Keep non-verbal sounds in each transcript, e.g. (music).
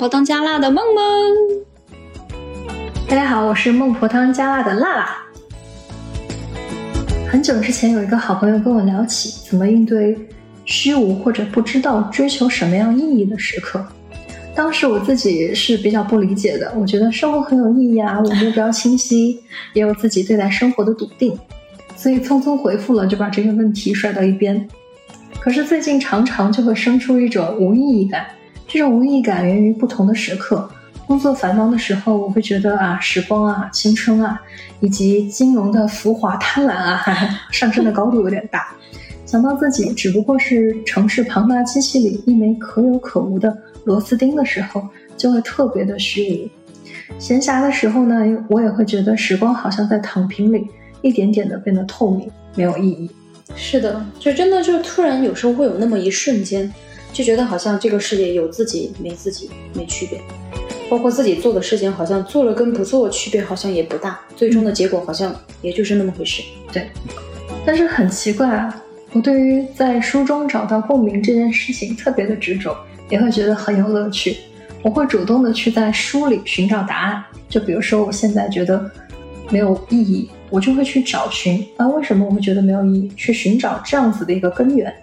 婆汤加辣的梦梦。大家好，我是孟婆汤加辣的辣辣。很久之前，有一个好朋友跟我聊起怎么应对虚无或者不知道追求什么样意义的时刻。当时我自己是比较不理解的，我觉得生活很有意义啊，我目标清晰，也有自己对待生活的笃定，所以匆匆回复了，就把这个问题甩到一边。可是最近常常就会生出一种无意义感，这种无意感源于不同的时刻。工作繁忙的时候，我会觉得啊，时光啊，青春啊，以及金融的浮华贪婪啊，(laughs) 上升的高度有点大。想到自己只不过是城市庞大机器里一枚可有可无的螺丝钉的时候，就会特别的虚无。闲暇的时候呢，我也会觉得时光好像在躺平里一点点的变得透明，没有意义。是的，就真的就突然有时候会有那么一瞬间，就觉得好像这个世界有自己没自己没区别，包括自己做的事情好像做了跟不做区别好像也不大，最终的结果好像也就是那么回事。对，但是很奇怪啊。我对于在书中找到共鸣这件事情特别的执着，也会觉得很有乐趣。我会主动的去在书里寻找答案。就比如说，我现在觉得没有意义，我就会去找寻啊，为什么我会觉得没有意义？去寻找这样子的一个根源，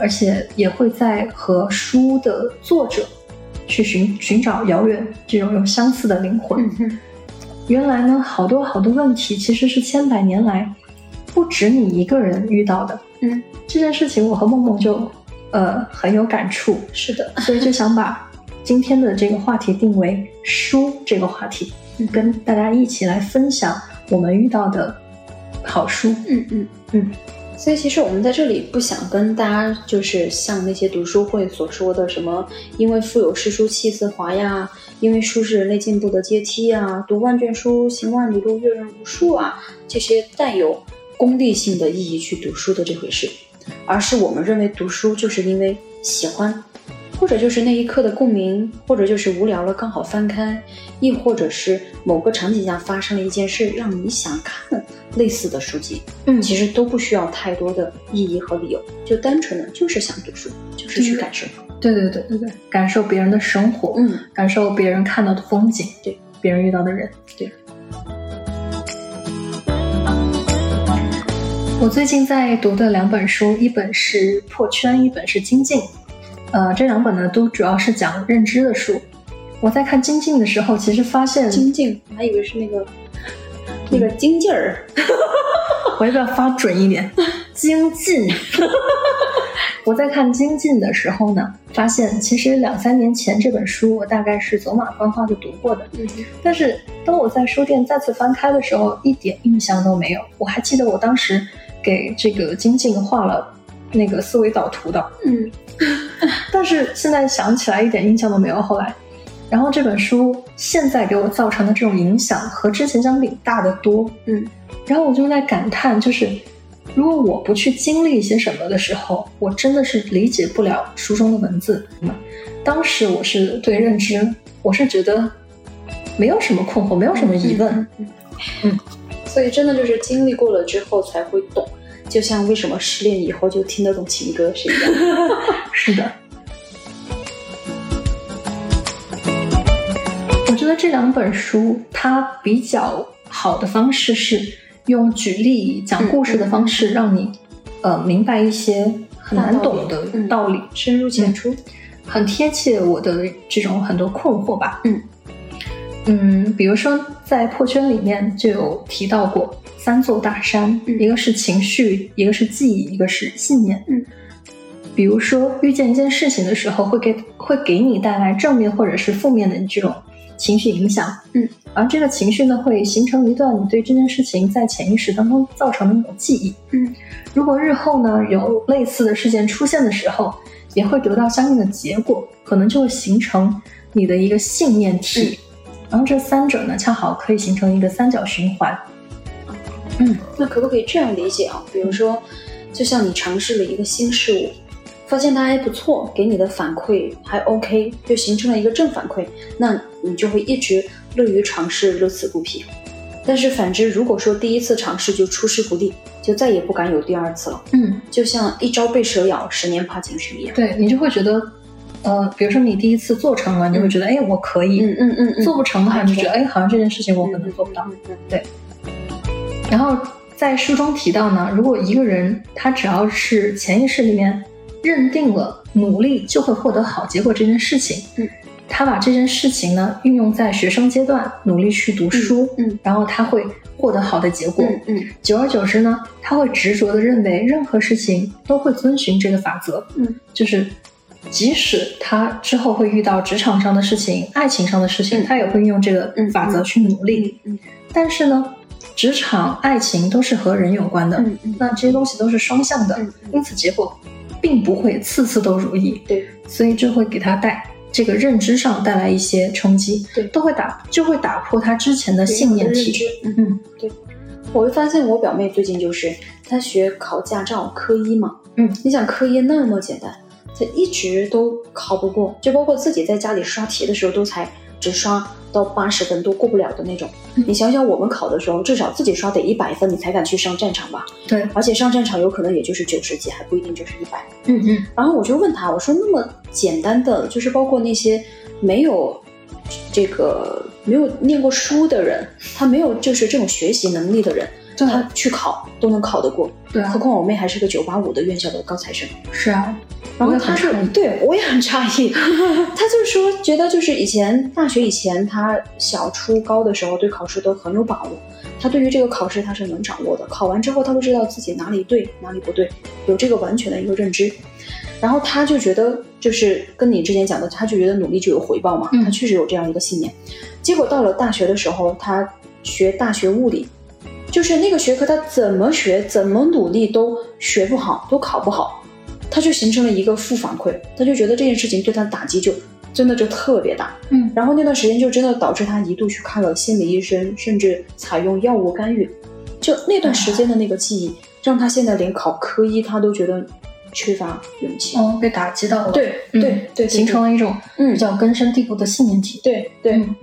而且也会在和书的作者去寻寻找遥远这种有相似的灵魂。原来呢，好多好多问题其实是千百年来不止你一个人遇到的。嗯，这件事情我和梦梦就，呃，很有感触。是的，所以就想把今天的这个话题定为书这个话题，跟大家一起来分享我们遇到的好书。嗯嗯嗯。所以其实我们在这里不想跟大家就是像那些读书会所说的什么，因为腹有诗书气自华呀，因为书是人类进步的阶梯呀，读万卷书，行万里路，阅人无数啊，这些带有。功利性的意义去读书的这回事，而是我们认为读书就是因为喜欢，或者就是那一刻的共鸣，或者就是无聊了刚好翻开，亦或者是某个场景下发生了一件事让你想看类似的书籍。嗯，其实都不需要太多的意义和理由，就单纯的就是想读书，就是去感受。对对对对对，感受别人的生活，嗯，感受别人看到的风景，对，别人遇到的人，对。我最近在读的两本书，一本是《破圈》，一本是《精进》。呃，这两本呢都主要是讲认知的书。我在看《精进》的时候，其实发现精进，我还以为是那个那个精劲儿。(laughs) 我要不要发准一点？(laughs) 精进。我在看《精进》的时候呢，发现其实两三年前这本书我大概是走马观花的读过的。嗯。但是当我在书店再次翻开的时候，一点印象都没有。我还记得我当时。给这个精进画了那个思维导图的，嗯，(laughs) 但是现在想起来一点印象都没有。后来，然后这本书现在给我造成的这种影响和之前相比大得多，嗯，然后我就在感叹，就是如果我不去经历一些什么的时候，我真的是理解不了书中的文字。当时我是对认知，我是觉得没有什么困惑，没有什么疑问，嗯。所以真的就是经历过了之后才会懂，就像为什么失恋以后就听得懂情歌是一样。(laughs) 是的，我觉得这两本书它比较好的方式是用举例讲故事的方式，让你呃明白一些很难懂的道理，深入浅出，很贴切我的这种很多困惑吧。嗯。嗯，比如说在破圈里面就有提到过三座大山，一个是情绪，一个是记忆，一个是信念。嗯，比如说遇见一件事情的时候，会给会给你带来正面或者是负面的这种情绪影响。嗯，而这个情绪呢，会形成一段你对这件事情在潜意识当中造成的一种记忆。嗯，如果日后呢有类似的事件出现的时候，也会得到相应的结果，可能就会形成你的一个信念体。然后这三者呢，恰好可以形成一个三角循环。嗯，那可不可以这样理解啊？比如说，就像你尝试了一个新事物，发现它还不错，给你的反馈还 OK，就形成了一个正反馈，那你就会一直乐于尝试，乐此不疲。但是反之，如果说第一次尝试就出师不利，就再也不敢有第二次了。嗯，就像一朝被蛇咬，十年怕井绳一样。对你就会觉得呃，比如说你第一次做成了，你会觉得，哎，我可以。嗯嗯嗯嗯，做不成的话，你就觉得，哎，好像这件事情我可能做不到。对。然后在书中提到呢，如果一个人他只要是潜意识里面认定了努力就会获得好结果这件事情，嗯，他把这件事情呢运用在学生阶段，努力去读书，嗯，然后他会获得好的结果。嗯嗯。久而久之呢，他会执着的认为任何事情都会遵循这个法则，嗯，就是即使他之后会遇到职场上的事情、爱情上的事情，嗯。他也会运用这个嗯法则去努力。嗯。但是呢，职场、爱情都是和人有关的，嗯嗯，那这些东西都是双向的，嗯嗯。因此结果并不会次次都如意，对，所以这会给他带这个认知上带来一些冲击，对。都会打就会打破他之前的信念体，嗯。嗯我会发现我表妹最近就是她学考驾照科一嘛，嗯，你想科一那么简单，她一直都考不过，就包括自己在家里刷题的时候都才只刷到八十分都过不了的那种。嗯你想想我们考的时候，至少自己刷得一百分，你才敢去上战场吧？对，而且上战场有可能也就是九十几，还不一定就是一百。嗯嗯然后我就问他，我说那么简单的，就是包括那些没有这个没有念过书的人，他没有就是这种学习能力的人，对他去考都能考得过，对啊。何，况我妹还是个九八五的院校的高材生。是啊，然后他就很对我也很诧异，他 (laughs) 就说觉得就是以前大学以前他小初高的时候对考试都很有把握，他对于这个考试他是能掌握的，考完之后他会知道自己哪里对哪里不对，有这个完全的一个认知。然后他就觉得，就是跟你之前讲的，他就觉得努力就有回报嘛，嗯。他确实有这样一个信念。结果到了大学的时候，他学大学物理，就是那个学科他怎么学怎么努力都学不好，都考不好，他就形成了一个负反馈，他就觉得这件事情对他的打击就真的就特别大。嗯然后那段时间就真的导致他一度去看了心理医生，甚至采用药物干预。就那段时间的那个记忆，让他现在连考科一他都觉得缺乏勇气。哦，被打击到了，对嗯对对，形成了一种嗯比较根深蒂固的信念体。对对嗯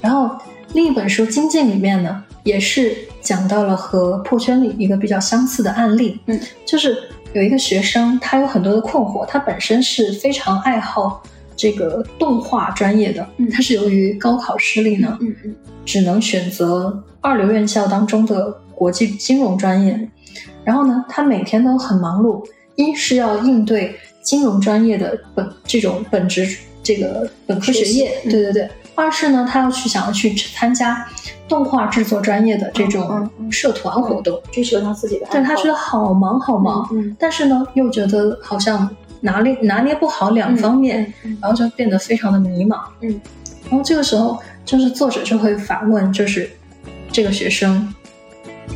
然后另一本书《精进》里面呢，也是讲到了和破圈里一个比较相似的案例。嗯，就是有一个学生，他有很多的困惑，他本身是非常爱好这个动画专业的，嗯他是由于高考失利呢，嗯嗯只能选择二流院校当中的国际金融专业。然后呢，他每天都很忙碌，一是要应对金融专业的本这种本职这个本科学业对对对；二是呢，他要去想要去参加动画制作专业的这嗯种社团活动，追求他自己的爱好。但他觉得好忙好忙，嗯但是呢，又觉得好像拿捏拿捏不好两方面，然后就变得非常的迷茫。嗯，然后这个时候，就是作者就会反问，就是这个学生，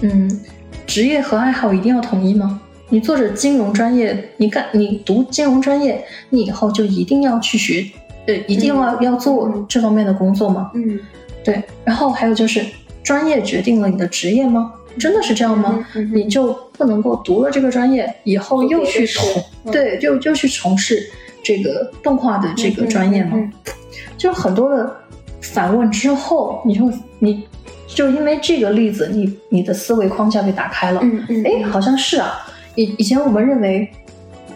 嗯，职业和爱好一定要统一吗？你做着金融专业，你干你读金融专业，你以后就一定要去学，呃，一定要、要做嗯这方面的工作吗？嗯对，然后还有就是，专业决定了你的职业吗？真的是这样吗？嗯嗯你就不能够读了这个专业以后又去从嗯对，就就去从事这个动画的这个专业吗？就是很多的反问之后，你就你就因为这个例子，你你的思维框架被打开了。嗯嗯，哎、好像是啊。以以前我们认为，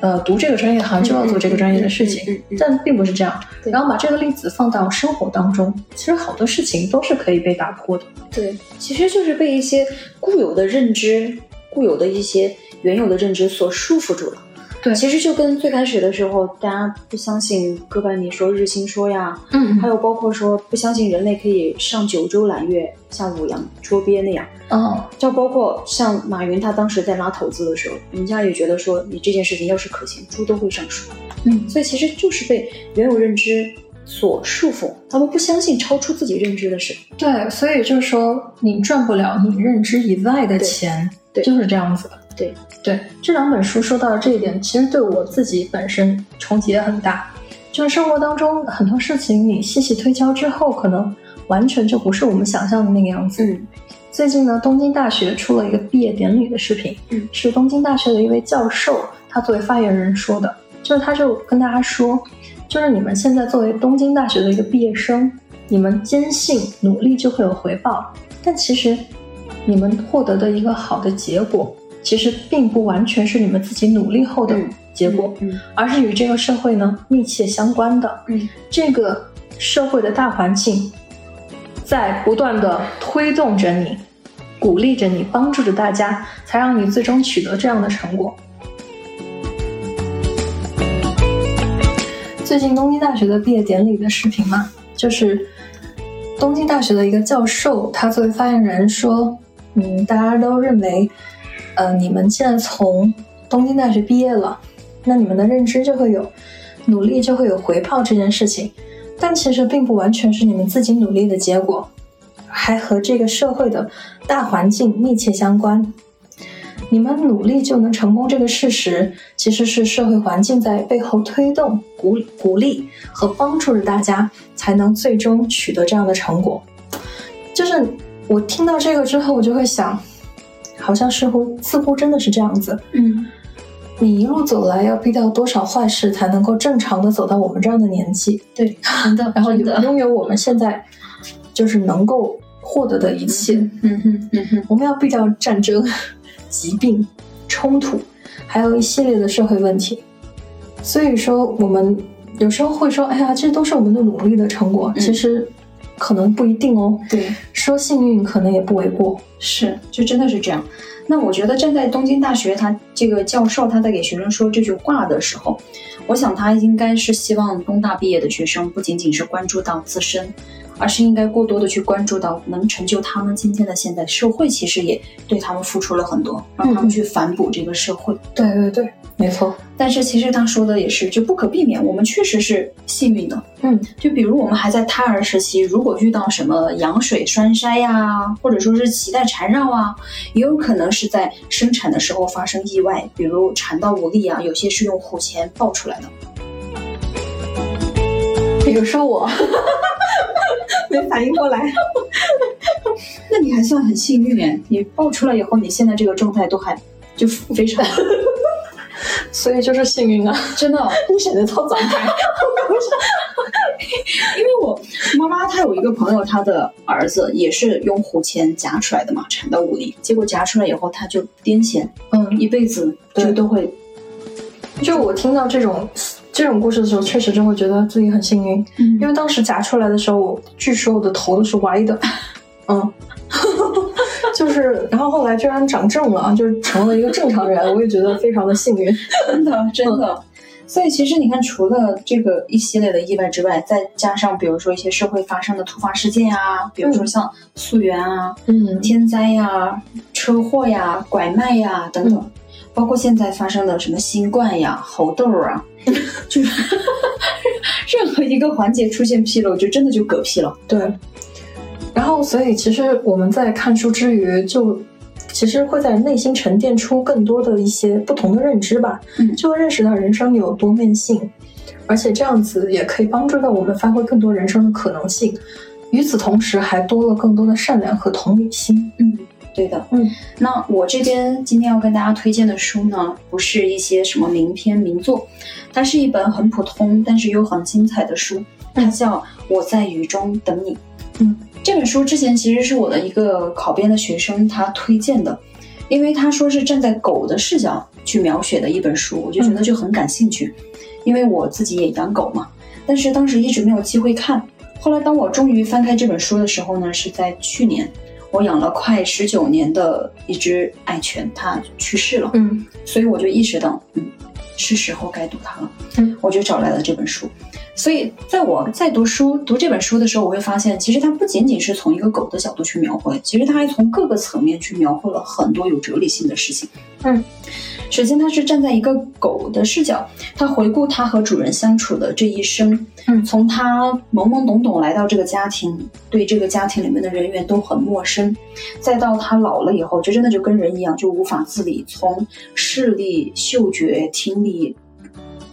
呃，读这个专业好像就要做这个专业的事情，嗯嗯嗯嗯嗯但并不是这样。然后把这个例子放到生活当中，其实好多事情都是可以被打破的。对，其实就是被一些固有的认知、固有的一些原有的认知所束缚住了。对其实就跟最开始的时候，大家不相信哥白尼说、日心说呀，嗯还有包括说不相信人类可以上九州揽月、下五洋捉鳖那样，哦，就包括像马云他当时在拉投资的时候，人家也觉得说你这件事情要是可行，猪都会上树。嗯，所以其实就是被原有认知所束缚，他们不相信超出自己认知的事。对，所以就是说，你赚不了你认知以外的钱，对就是这样子。对对，这两本书说到的这一点，其实对我自己本身冲击也很大。就是生活当中很多事情，你细细推敲之后，可能完全就不是我们想象的那个样子。嗯最近呢，东京大学出了一个毕业典礼的视频，嗯是东京大学的一位教授，他作为发言人说的，就是他就跟大家说，就是你们现在作为东京大学的一个毕业生，你们坚信努力就会有回报，但其实你们获得的一个好的结果，其实并不完全是你们自己努力后的嗯结果，嗯而是与这个社会呢密切相关的。嗯这个社会的大环境在不断的推动着你，鼓励着你，帮助着大家，才让你最终取得这样的成果。最近东京大学的毕业典礼的视频嘛，就是东京大学的一个教授，他作为发言人说，嗯，大家都认为，呃，你们现在从东京大学毕业了，那你们的认知就会有，努力就会有回报这件事情，但其实并不完全是你们自己努力的结果，还和这个社会的大环境密切相关。你们努力就能成功这个事实，其实是社会环境在背后推动、鼓鼓励和帮助着大家，才能最终取得这样的成果。就是我听到这个之后，我就会想，好像似乎似乎真的是这样子。嗯你一路走来，要避掉多少坏事，才能够正常的走到我们这样的年纪？对，真的，(laughs) 然后真的，拥有我们现在就是能够获得的一切。嗯哼嗯哼，我们要避掉战争、疾病、冲突，还有一系列的社会问题。所以说，我们有时候会说：“哎呀，这都是我们的努力的成果。嗯其实可能不一定哦。对。说幸运可能也不为过。是，就真的是这样。那我觉得站在东京大学，他这个教授他在给学生说这句话的时候，我想他应该是希望东大毕业的学生不仅仅是关注到自身，而是应该过多的去关注到能成就他们今天的现在社会，其实也对他们付出了很多，让他们去反哺这个社会。对对对，没错。但是其实他说的也是，就不可避免，我们确实是幸运的。嗯，就比如我们还在胎儿时期，如果遇到什么羊水栓塞呀，或者说是脐带缠绕啊，也有可能是在生产的时候发生意外，比如产道无力啊，有些是用虎钳抱出来的。比如说我 (laughs) 没反应过来。(laughs) 那你还算很幸运哎，你抱出来以后，你现在这个状态都还就非常 (laughs) 所以就是幸运啊！真的。你选择操展开，因为我妈妈她有一个朋友，她的儿子也是用虎钳夹出来的嘛，产道无力，结果夹出来以后他就癫痫，嗯，一辈子就都会，就我听到这种这种故事的时候，确实就会觉得自己很幸运，因嗯为当时夹出来的时候，我据说我的头都是歪的，(laughs) 嗯，(laughs) 就是，然后后来居然长正了，就是成了一个正常人，我也觉得非常的幸运。真的真的。所以其实你看，除了这个一系列的意外之外，再加上比如说一些社会发生的突发事件啊，比如说像溯源啊、嗯。天灾呀、车祸呀、拐卖呀等等，包括现在发生的什么新冠呀、猴痘啊，就是 (laughs) 任何一个环节出现纰漏，就真的就嗝屁了。对。然后，所以其实我们在看书之余，就其实会在内心沉淀出更多的一些不同的认知吧，嗯就会认识到人生有多面性，而且这样子也可以帮助到我们发挥更多人生的可能性。与此同时，还多了更多的善良和同理心。嗯，对的。嗯，那我这边今天要跟大家推荐的书呢，不是一些什么名篇名作，它是一本很普通但是又很精彩的书，它叫《我在雨中等你》。嗯，这本书之前其实是我的一个考编的学生他推荐的，因为他说是站在狗的视角去描写的一本书，我就觉得就很感兴趣，因为我自己也养狗嘛，但是当时一直没有机会看。后来当我终于翻开这本书的时候呢，是在去年。我养了快十九年的一只爱犬，它去世了，嗯所以我就意识到，嗯，是时候该读它了。嗯，我就找来了这本书。所以在我在读书读这本书的时候，我会发现，其实它不仅仅是从一个狗的角度去描绘，其实它还从各个层面去描绘了很多有哲理性的事情。嗯，首先他是站在一个狗的视角，他回顾他和主人相处的这一生，嗯从他懵懵懂懂来到这个家庭，对这个家庭里面的人员都很陌生，再到他老了以后，就真的就跟人一样，就无法自理，从视力、嗅觉、听力，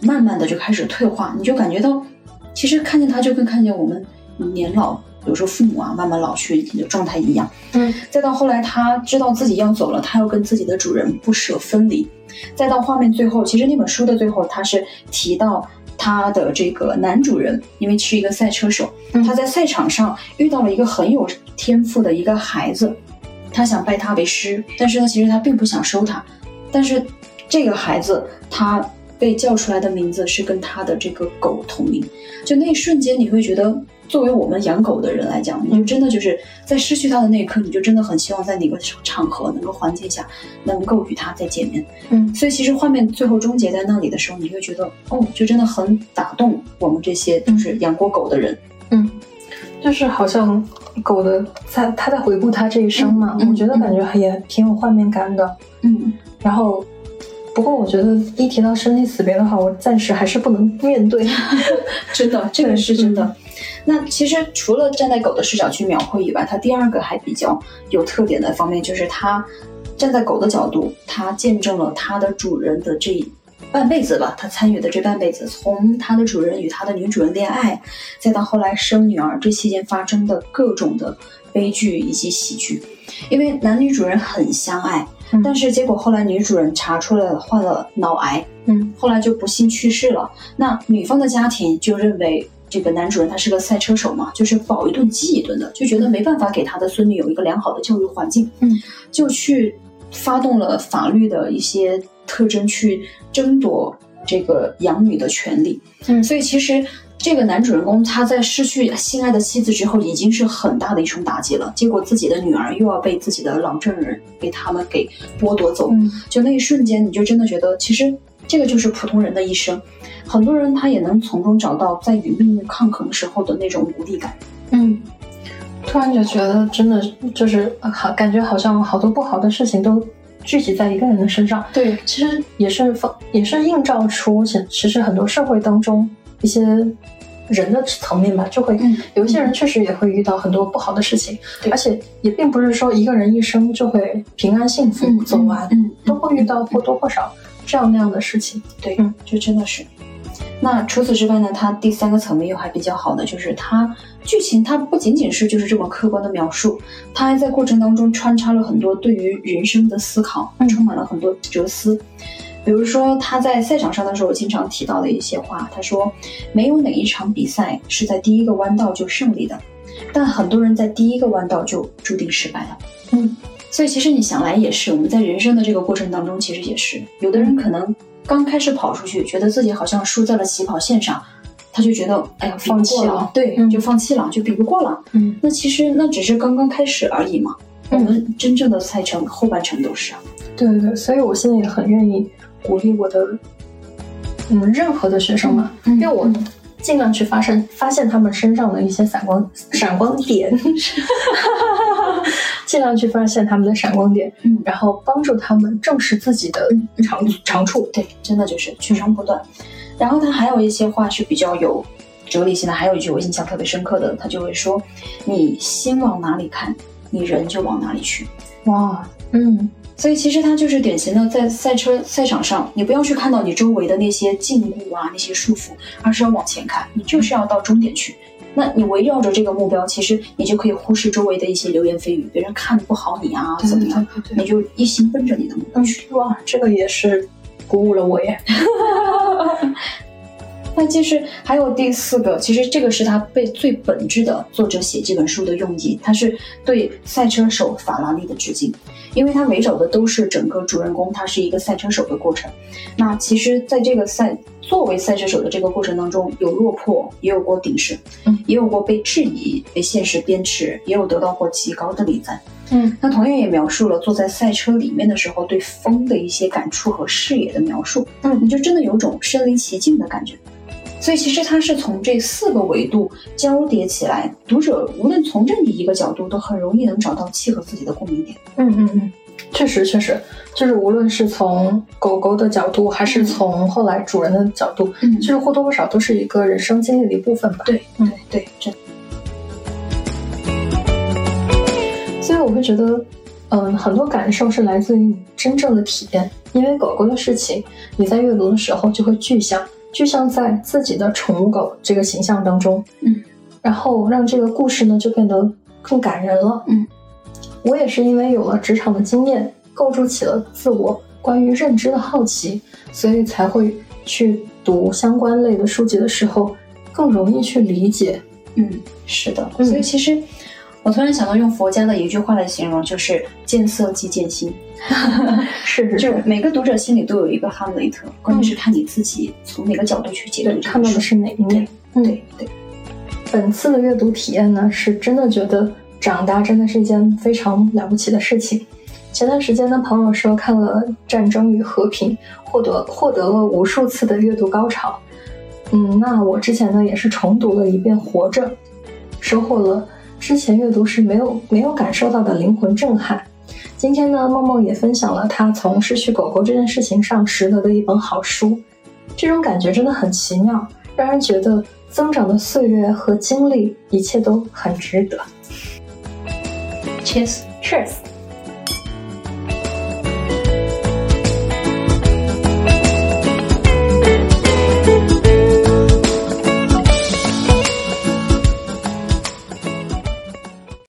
慢慢的就开始退化，你就感觉到，其实看见他就跟看见我们年老，有时候父母啊，慢慢老去的状态一样。嗯再到后来，他知道自己要走了，他要跟自己的主人不舍分离。再到画面最后，其实那本书的最后，他是提到他的这个男主人，因为是一个赛车手，嗯他在赛场上遇到了一个很有天赋的一个孩子，他想拜他为师，但是呢，其实他并不想收他。但是这个孩子他被叫出来的名字是跟他的这个狗同名，就那一瞬间你会觉得，作为我们养狗的人来讲，你就真的就是在失去它的那一刻，你就真的很希望在哪个场合、哪个环境下能够与它再见面。嗯所以其实画面最后终结在那里的时候，你会觉得，哦，就真的很打动我们这些就是养过狗的人。嗯，就是好像狗的在他在回顾他这一生嘛，嗯嗯我觉得感觉也挺有画面感的。嗯，然后，不过我觉得一提到生离死别的话，我暂时还是不能面对。(laughs) 真的，这个是真的。那其实除了站在狗的视角去描绘以外，它第二个还比较有特点的方面就是它站在狗的角度，它见证了它的主人的这半辈子吧，它参与的这半辈子，从它的主人与它的女主人恋爱，再到后来生女儿，这期间发生的各种的悲剧以及喜剧。因为男女主人很相爱，嗯但是结果后来女主人查出来了患了脑癌，嗯后来就不幸去世了。那女方的家庭就认为这个男主人他是个赛车手嘛，就是饱一顿饥一顿的，就觉得没办法给他的孙女有一个良好的教育环境，嗯，就去发动了法律的一些特征去争夺这个养女的权利。嗯所以其实。这个男主人公他在失去心爱的妻子之后，已经是很大的一重打击了。结果自己的女儿又要被自己的老丈人被他们给剥夺走，嗯就那一瞬间，你就真的觉得，其实这个就是普通人的一生。很多人他也能从中找到在与命运抗衡时候的那种无力感。嗯，突然就觉得真的就是呃好，感觉好像好多不好的事情都聚集在一个人的身上。对，其实也是放，也是映照出其其实很多社会当中一些人的层面吧，就会、嗯有一些人确实也会遇到很多不好的事情，对而且也并不是说一个人一生就会平安幸福走完，嗯，都会遇到或多或少这样那样的事情。对，嗯就真的是。那除此之外呢，它第三个层面又还比较好的，就是它剧情它不仅仅是就是这么客观的描述，它还在过程当中穿插了很多对于人生的思考，嗯充满了很多哲思。比如说他在赛场上的时候经常提到的一些话，他说：“没有哪一场比赛是在第一个弯道就胜利的，但很多人在第一个弯道就注定失败了。”嗯，所以其实你想来也是，我们在人生的这个过程当中，其实也是有的人可能刚开始跑出去，觉得自己好像输在了起跑线上，他就觉得哎呀放弃了，对，嗯就放弃了，就比不过了。嗯那其实那只是刚刚开始而已嘛。我嗯们真正的赛程后半程都是啊，对对对，所以我现在也很愿意鼓励我的嗯任何的学生嘛，嗯因为我尽量去发现发现他们身上的一些闪光 (laughs) 闪光点，(laughs) 尽量去发现他们的闪光点，嗯然后帮助他们正视自己的长长处。对，真的就是取长补短。然后他还有一些话是比较有哲理性的，还有一句我印象特别深刻的，他就会说：“你心往哪里看，你人就往哪里去。”哇，嗯所以其实它就是典型的在赛车赛场上，你不要去看到你周围的那些禁锢啊、那些束缚，而是要往前看，你就是要到终点去。那你围绕着这个目标，其实你就可以忽视周围的一些流言蜚语，别人看不好你啊，怎么样，对对对，你就一心奔着你的目标嗯去。哇，这个也是鼓舞了我耶。(laughs) 那其实还有第四个，其实这个是他被最本质的作者写这本书的用意，他是对赛车手法拉利的致敬，因为它围绕的都是整个主人公他是一个赛车手的过程。那其实，在这个赛作为赛车手的这个过程当中，有落魄，也有过鼎盛，嗯，也有过被质疑、被现实鞭笞，也有得到过极高的礼赞。嗯那同样也描述了坐在赛车里面的时候对风的一些感触和视野的描述。嗯你就真的有种身临其境的感觉。所以其实它是从这四个维度交叠起来，读者无论从任意一个角度，都很容易能找到契合自己的共鸣点。嗯嗯嗯，确实确实，就是无论是从狗狗的角度，还是从后来主人的角度，嗯就是或多或少都是一个人生经历的一部分吧。对嗯对对，真所以我会觉得，嗯，很多感受是来自于你真正的体验。因为狗狗的事情，你在阅读的时候就会具象，具象在自己的宠物狗这个形象当中，嗯，然后让这个故事呢就变得更感人了，嗯。我也是因为有了职场的经验，构筑起了自我关于认知的好奇，所以才会去读相关类的书籍的时候，更容易去理解。嗯，是的。嗯所以其实我突然想到，用佛家的一句话来形容，就是见色即见心。(laughs) 是是，就是每个读者心里都有一个哈姆雷特，关键是看你自己从哪个角度去解读。看到的是哪一面？对对。本次的阅读体验呢，是真的觉得长大真的是一件非常了不起的事情。前段时间呢，朋友说看了《战争与和平》，获得获得了无数次的阅读高潮。嗯，那我之前呢也是重读了一遍《活着》，收获了之前阅读时没有没有感受到的灵魂震撼。今天呢，梦梦也分享了她从失去狗狗这件事情上拾得的一本好书，这种感觉真的很奇妙，让人觉得。增长的岁月和经历，一切都很值得。Cheers，Cheers。